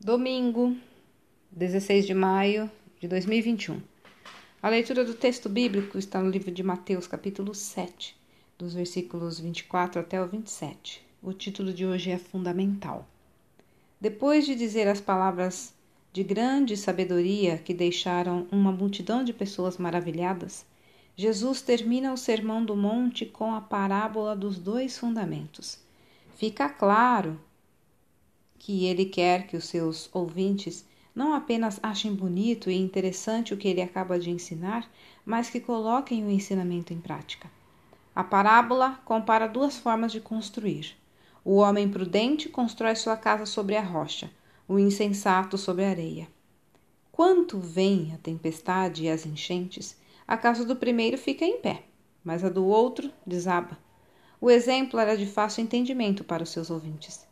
Domingo, 16 de maio de 2021. A leitura do texto bíblico está no livro de Mateus, capítulo 7, dos versículos 24 até o 27. O título de hoje é Fundamental. Depois de dizer as palavras de grande sabedoria que deixaram uma multidão de pessoas maravilhadas, Jesus termina o Sermão do Monte com a parábola dos dois fundamentos. Fica claro que ele quer que os seus ouvintes não apenas achem bonito e interessante o que ele acaba de ensinar, mas que coloquem o ensinamento em prática. A parábola compara duas formas de construir. O homem prudente constrói sua casa sobre a rocha, o insensato sobre a areia. Quanto vem a tempestade e as enchentes, a casa do primeiro fica em pé, mas a do outro desaba. O exemplo era de fácil entendimento para os seus ouvintes.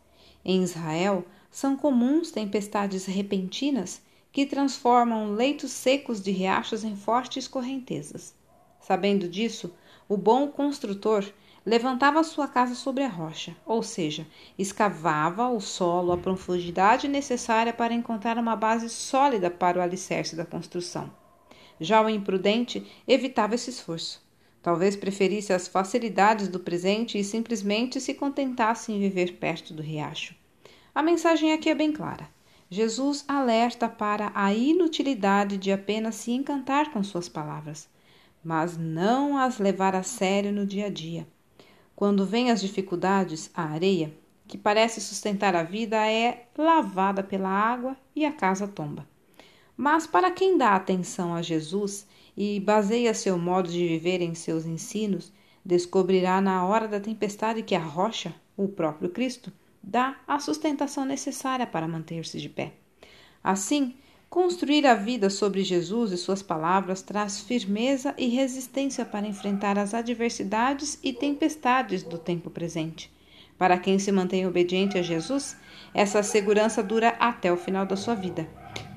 Em Israel, são comuns tempestades repentinas que transformam leitos secos de riachos em fortes correntezas. Sabendo disso, o bom construtor levantava sua casa sobre a rocha, ou seja, escavava o solo à profundidade necessária para encontrar uma base sólida para o alicerce da construção. Já o imprudente evitava esse esforço. Talvez preferisse as facilidades do presente e simplesmente se contentasse em viver perto do riacho. A mensagem aqui é bem clara. Jesus alerta para a inutilidade de apenas se encantar com suas palavras, mas não as levar a sério no dia a dia. Quando vêm as dificuldades, a areia, que parece sustentar a vida, é lavada pela água e a casa tomba. Mas para quem dá atenção a Jesus e baseia seu modo de viver em seus ensinos, descobrirá na hora da tempestade que a rocha, o próprio Cristo, dá a sustentação necessária para manter-se de pé. Assim, construir a vida sobre Jesus e suas palavras traz firmeza e resistência para enfrentar as adversidades e tempestades do tempo presente. Para quem se mantém obediente a Jesus, essa segurança dura até o final da sua vida.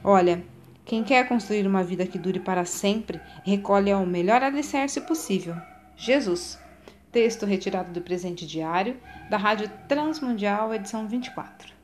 Olha, quem quer construir uma vida que dure para sempre, recolhe ao melhor alicerce possível: Jesus. Texto retirado do presente diário da Rádio Transmundial, edição 24.